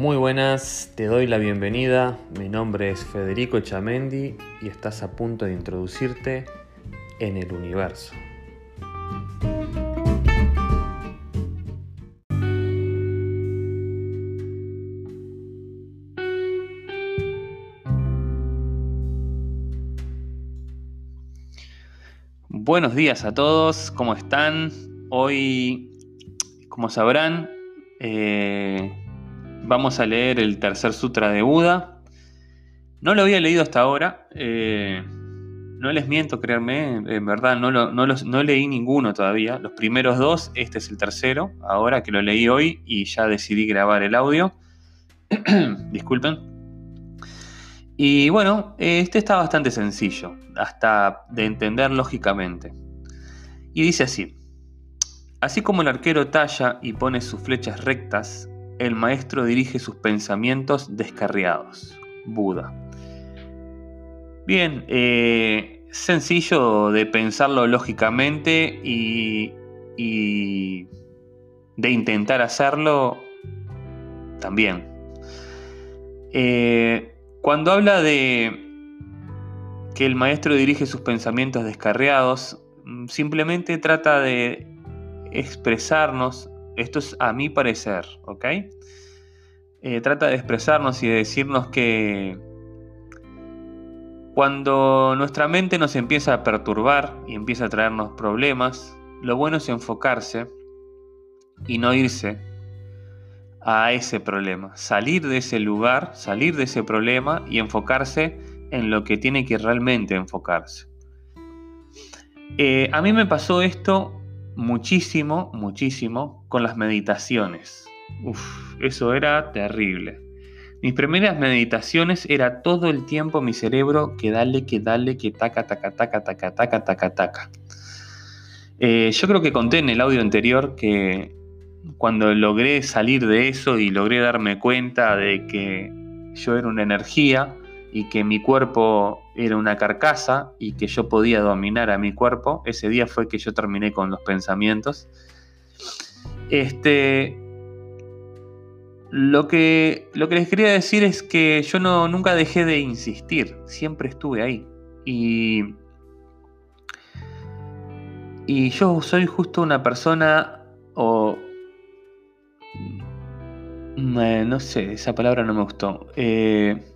Muy buenas, te doy la bienvenida. Mi nombre es Federico Chamendi y estás a punto de introducirte en el universo. Buenos días a todos, ¿cómo están? Hoy, como sabrán, eh, vamos a leer el tercer sutra de Buda. No lo había leído hasta ahora. Eh, no les miento, créanme, en verdad no, no, leí ninguno todavía. Los primeros dos, este es el tercero, ahora que lo leí hoy y ya decidí grabar el audio. Disculpen. Y bueno, este está bastante sencillo, hasta de entender lógicamente. Y dice así, así como el arquero talla y pone sus flechas rectas, el maestro dirige sus pensamientos descarriados. Buda. Bien, eh, sencillo de pensarlo lógicamente y, de intentar hacerlo también. Eh, cuando habla de que el maestro dirige sus pensamientos descarriados, mm, simplemente trata de expresarnos esto es a mi parecer, ¿ok? Eh, trata de expresarnos y de decirnos que cuando nuestra mente nos empieza a perturbar y empieza a traernos problemas, lo bueno es enfocarse y no irse a ese problema, salir de ese lugar, salir de ese problema y enfocarse en lo que tiene que realmente enfocarse. Eh, a mí me pasó esto muchísimo, muchísimo con las meditaciones. Uf, eso era terrible. Mis primeras meditaciones era todo el tiempo mi cerebro que dale, que dale, que taca, taca, taca, taca, taca, taca, taca. Eh, yo creo que conté en el audio anterior que cuando logré salir de eso y logré darme cuenta de que yo era una energía y que mi cuerpo era una carcasa y que yo podía dominar a mi cuerpo. Ese día fue que yo terminé con los pensamientos. Este, lo que, lo que les quería decir es que yo no, nunca dejé de insistir, siempre estuve ahí. Y, yo soy justo una persona o... Mm, no sé, esa palabra no me gustó. Eh,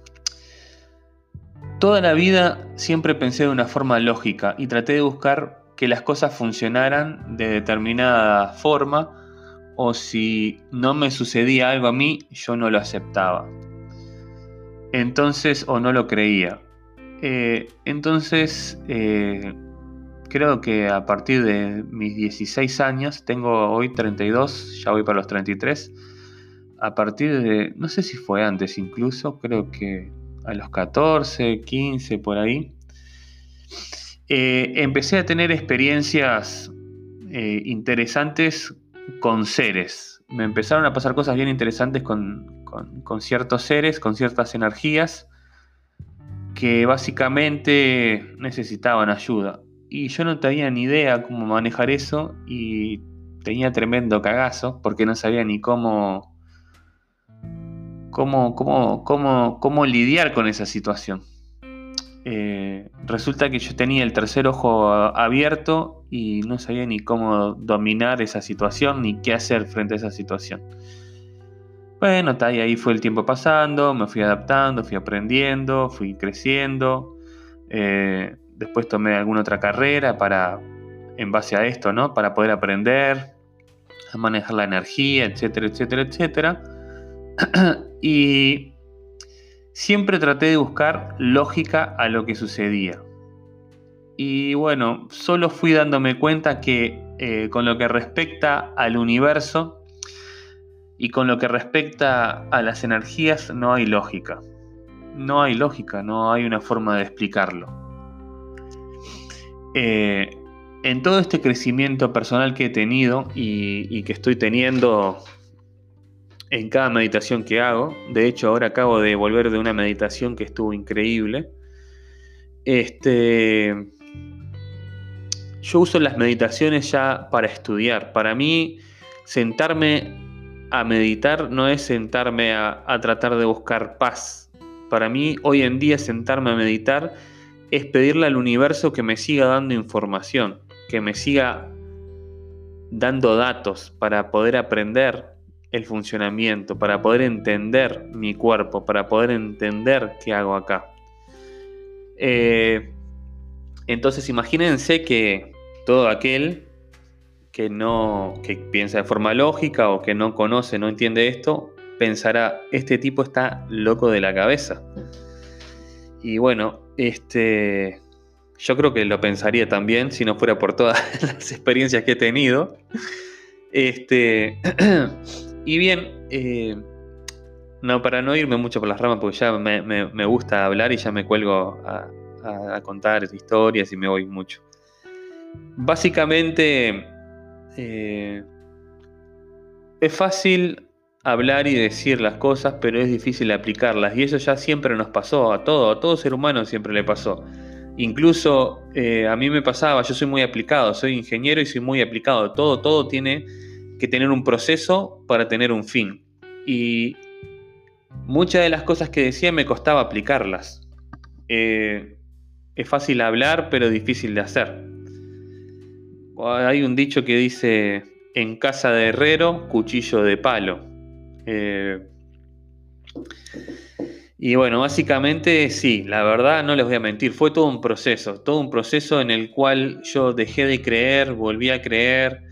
Toda la vida siempre pensé de una forma lógica y traté de buscar que las cosas funcionaran de determinada forma o si no me sucedía algo a mí, yo no lo aceptaba. Entonces, o no lo creía. Eh, entonces, eh, creo que a partir de mis 16 años, tengo hoy 32, ya voy para los 33, a partir de, no sé si fue antes incluso, creo que a los 14, 15, por ahí, eh, empecé a tener experiencias eh, interesantes con seres. Me empezaron a pasar cosas bien interesantes con, con, ciertos seres, con ciertas energías que básicamente necesitaban ayuda. Y yo no tenía ni idea cómo manejar eso y tenía tremendo cagazo porque no sabía ni cómo cómo, cómo, cómo, lidiar con esa situación. Eh, resulta que yo tenía el tercer ojo abierto y no sabía ni cómo dominar esa situación ni qué hacer frente a esa situación. Bueno, y ahí fue el tiempo pasando, me fui adaptando, fui aprendiendo, fui creciendo. Eh, después tomé alguna otra carrera para, en base a esto, ¿no? Para poder aprender a manejar la energía, etcétera, etcétera, etcétera. y siempre traté de buscar lógica a lo que sucedía. Y bueno, solo fui dándome cuenta que eh, con lo que respecta al universo y con lo que respecta a las energías no hay lógica. No hay lógica, no hay una forma de explicarlo. Eh, en todo este crecimiento personal que he tenido y que estoy teniendo en cada meditación que hago. De hecho, ahora acabo de volver de una meditación que estuvo increíble. Este, yo uso las meditaciones ya para estudiar. Para mí, sentarme a meditar no es sentarme a, a tratar de buscar paz. Para mí, hoy en día, sentarme a meditar es pedirle al universo que me siga dando información, que me siga dando datos para poder aprender el funcionamiento, para poder entender mi cuerpo, para poder entender qué hago acá. Eh, entonces imagínense que todo aquel que no que piensa de forma lógica o que no conoce, no entiende esto, pensará, este tipo está loco de la cabeza. Y bueno, este yo creo que lo pensaría también si no fuera por todas las experiencias que he tenido. Este, y bien, eh, no, para no irme mucho por las ramas, porque ya me, gusta hablar y ya me cuelgo a, contar historias y me voy mucho. Básicamente, eh, es fácil hablar y decir las cosas, pero es difícil aplicarlas. Y eso ya siempre nos pasó, a todo, a todo ser humano siempre le pasó. Incluso eh, a mí me pasaba, yo soy muy aplicado, soy ingeniero y soy muy aplicado. Todo, todo tiene que tener un proceso para tener un fin. Y muchas de las cosas que decía me costaba aplicarlas. Eh, es fácil hablar, pero difícil de hacer. Hay un dicho que dice, en casa de herrero, cuchillo de palo. Eh, y bueno, básicamente sí, la verdad no les voy a mentir, fue todo un proceso, todo un proceso en el cual yo dejé de creer, volví a creer,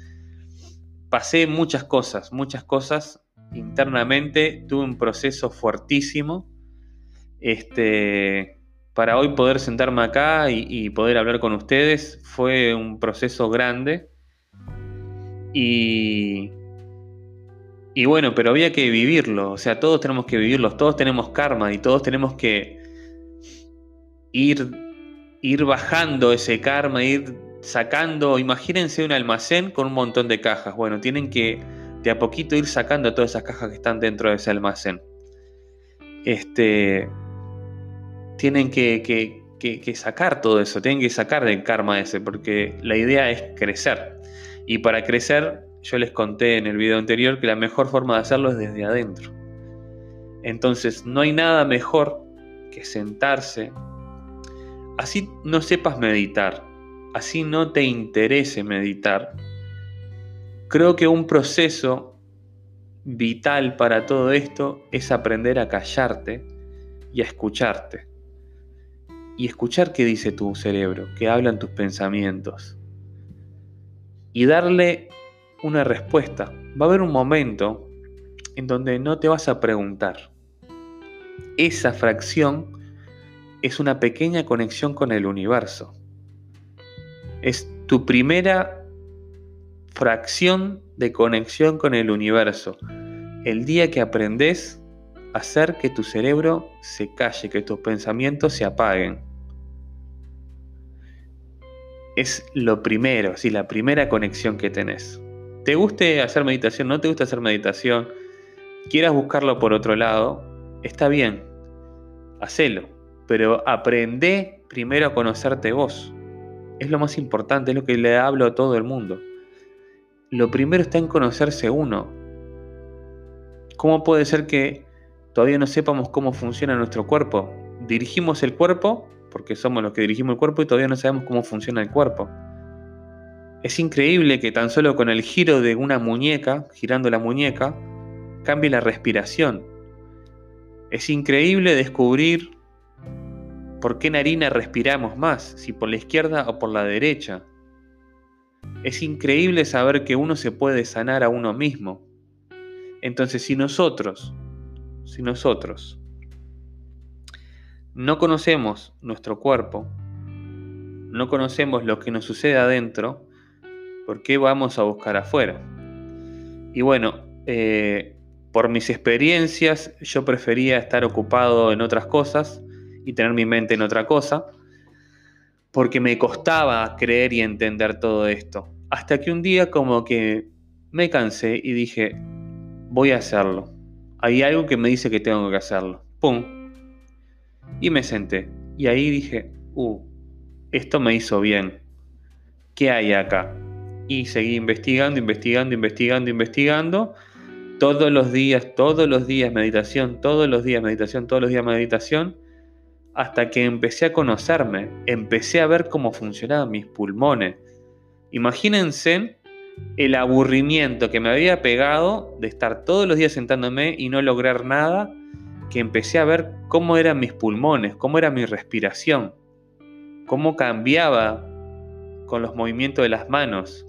pasé muchas cosas, muchas cosas internamente, tuve un proceso fuertísimo, este, para hoy poder sentarme acá y, poder hablar con ustedes fue un proceso grande. Y y bueno, pero había que vivirlo, o sea, todos tenemos que vivirlo, todos tenemos karma y todos tenemos que ir, ir bajando ese karma, ir sacando, imagínense un almacén con un montón de cajas, bueno, tienen que de a poquito ir sacando todas esas cajas que están dentro de ese almacén. Este, tienen que, que, que sacar todo eso, tienen que sacar del karma ese, porque la idea es crecer. Y para crecer yo les conté en el video anterior que la mejor forma de hacerlo es desde adentro. Entonces no hay nada mejor que sentarse. Así no sepas meditar, así no te interese meditar. Creo que un proceso vital para todo esto es aprender a callarte y a escucharte. Y escuchar qué dice tu cerebro, qué hablan tus pensamientos. Y darle una respuesta. Va a haber un momento en donde no te vas a preguntar. Esa fracción es una pequeña conexión con el universo. Es tu primera fracción de conexión con el universo. El día que aprendes a hacer que tu cerebro se calle, que tus pensamientos se apaguen. Es lo primero, sí, la primera conexión que tenés te guste hacer meditación, no te gusta hacer meditación, quieras buscarlo por otro lado, está bien, hacelo, pero aprende primero a conocerte vos. Es lo más importante, es lo que le hablo a todo el mundo. Lo primero está en conocerse uno. ¿Cómo puede ser que todavía no sepamos cómo funciona nuestro cuerpo? Dirigimos el cuerpo, porque somos los que dirigimos el cuerpo y todavía no sabemos cómo funciona el cuerpo. Es increíble que tan solo con el giro de una muñeca, girando la muñeca, cambie la respiración. Es increíble descubrir por qué narina respiramos más, si por la izquierda o por la derecha. Es increíble saber que uno se puede sanar a uno mismo. Entonces, si nosotros, si nosotros no conocemos nuestro cuerpo, no conocemos lo que nos sucede adentro, ¿Por qué vamos a buscar afuera? Y bueno, eh, por mis experiencias yo prefería estar ocupado en otras cosas y tener mi mente en otra cosa, porque me costaba creer y entender todo esto. Hasta que un día como que me cansé y dije, voy a hacerlo. Hay algo que me dice que tengo que hacerlo. ¡Pum! Y me senté. Y ahí dije, uh, esto me hizo bien. ¿Qué hay acá? y seguí investigando, investigando, investigando, investigando. todos los días, todos los días meditación, todos los días meditación, todos los días meditación, hasta que empecé a conocerme, empecé a ver cómo funcionaban mis pulmones. Imagínense el aburrimiento que me había pegado de estar todos los días sentándome y no lograr nada, que empecé a ver cómo eran mis pulmones, cómo era mi respiración, cómo cambiaba con los movimientos de las manos,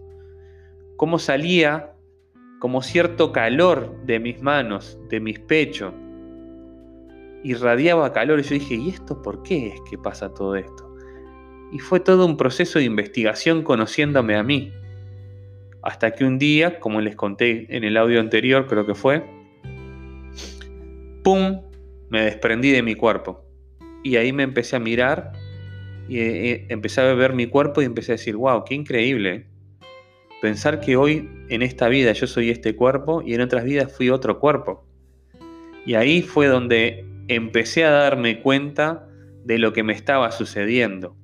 cómo salía como cierto calor de mis manos, de mis pechos. Irradiaba calor y yo dije, ¿y esto por qué es que pasa todo esto? Y fue todo un proceso de investigación conociéndome a mí. Hasta que un día, como les conté en el audio anterior, creo que fue, ¡pum! Me desprendí de mi cuerpo. Y ahí me empecé a mirar y eh, eh, empecé a ver mi cuerpo y empecé a decir, wow, qué increíble. Pensar que hoy en esta vida yo soy este cuerpo y en otras vidas fui otro cuerpo. Y ahí fue donde empecé a darme cuenta de lo que me estaba sucediendo.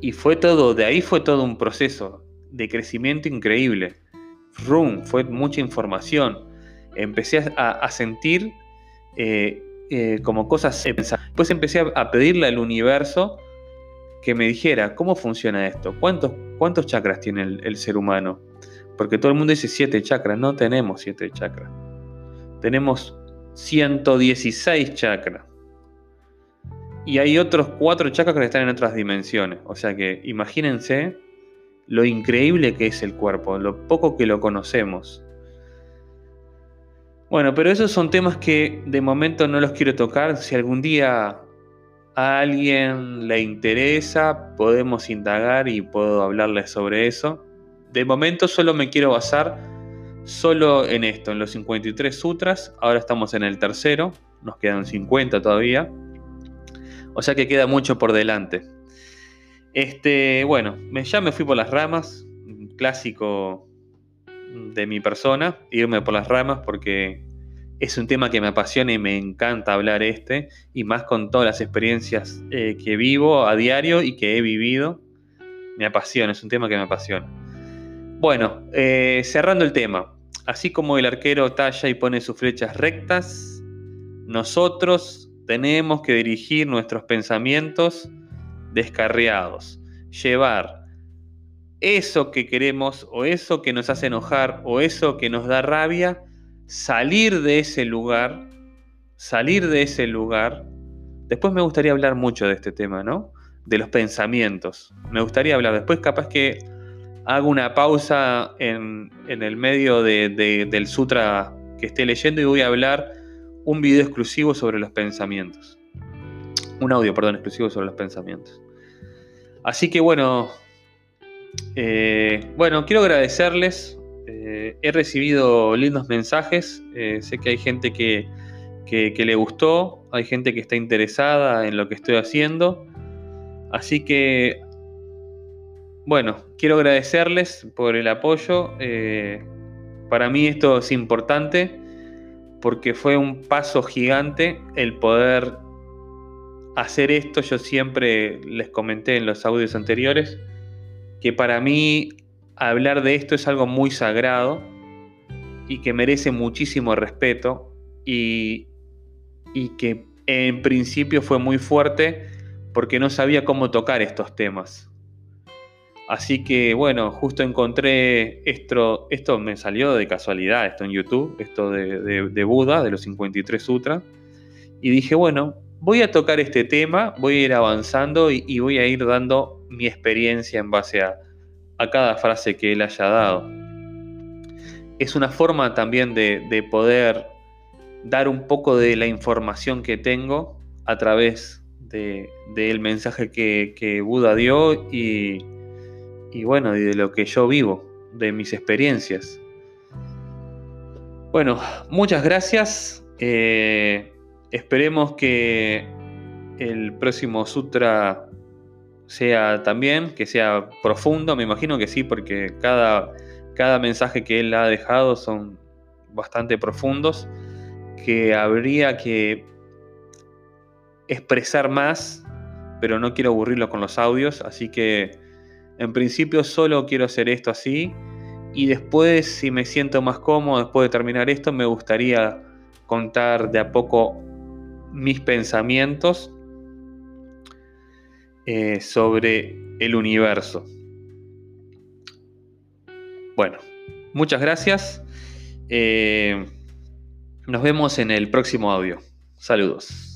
Y fue todo, de ahí fue todo un proceso de crecimiento increíble. Room, fue mucha información. Empecé a, sentir eh, eh, como cosas. Después empecé a, pedirle al universo que me dijera cómo funciona esto, cuántos, cuántos chakras tiene el, ser humano. Porque todo el mundo dice siete chakras, no tenemos siete chakras. Tenemos 116 chakras. Y hay otros cuatro chakras que están en otras dimensiones. O sea que imagínense lo increíble que es el cuerpo, lo poco que lo conocemos. Bueno, pero esos son temas que de momento no los quiero tocar. Si algún día a alguien le interesa, podemos indagar y puedo hablarles sobre eso. De momento solo me quiero basar solo en esto, en los 53 sutras. Ahora estamos en el tercero, nos quedan 50 todavía. O sea que queda mucho por delante. Este, bueno, ya me fui por las ramas, clásico de mi persona, irme por las ramas porque es un tema que me apasiona y me encanta hablar este, y más con todas las experiencias eh, que vivo a diario y que he vivido. Me apasiona, es un tema que me apasiona. Bueno, eh, cerrando el tema, así como el arquero talla y pone sus flechas rectas, nosotros tenemos que dirigir nuestros pensamientos descarriados, llevar eso que queremos o eso que nos hace enojar o eso que nos da rabia, salir de ese lugar, salir de ese lugar. Después me gustaría hablar mucho de este tema, ¿no? De los pensamientos. Me gustaría hablar. Después capaz que hago una pausa en, el medio del sutra que esté leyendo y voy a hablar un video exclusivo sobre los pensamientos. Un audio, perdón, exclusivo sobre los pensamientos. Así que bueno, eh, bueno, quiero agradecerles. Eh, he recibido lindos mensajes. Eh, sé que hay gente que, que, le gustó, hay gente que está interesada en lo que estoy haciendo. Así que, bueno, quiero agradecerles por el apoyo. para mí esto es importante porque fue un paso gigante el poder hacer esto, yo siempre les comenté en los audios anteriores, que para mí hablar de esto es algo muy sagrado y que merece muchísimo respeto y, y que en principio fue muy fuerte porque no sabía cómo tocar estos temas. Así que bueno, justo encontré esto, esto me salió de casualidad, esto en YouTube, esto de, de Buda, de los 53 Sutras, y dije, bueno, voy a tocar este tema, voy a ir avanzando y, voy a ir dando mi experiencia en base a, cada frase que él haya dado. Es una forma también de, poder dar un poco de la información que tengo a través del mensaje que, Buda dio y, bueno, de lo que yo vivo, de mis experiencias. Bueno, muchas gracias. Eh, Esperemos que el próximo sutra sea también, que sea profundo, me imagino que sí, porque cada, cada mensaje que él ha dejado son bastante profundos, que habría que expresar más, pero no quiero aburrirlo con los audios, así que en principio solo quiero hacer esto así Y después, si me siento más cómodo después de terminar esto, me gustaría contar de a poco mis pensamientos eh, sobre el universo. Bueno, muchas gracias. Eh, nos vemos en el próximo audio. Saludos.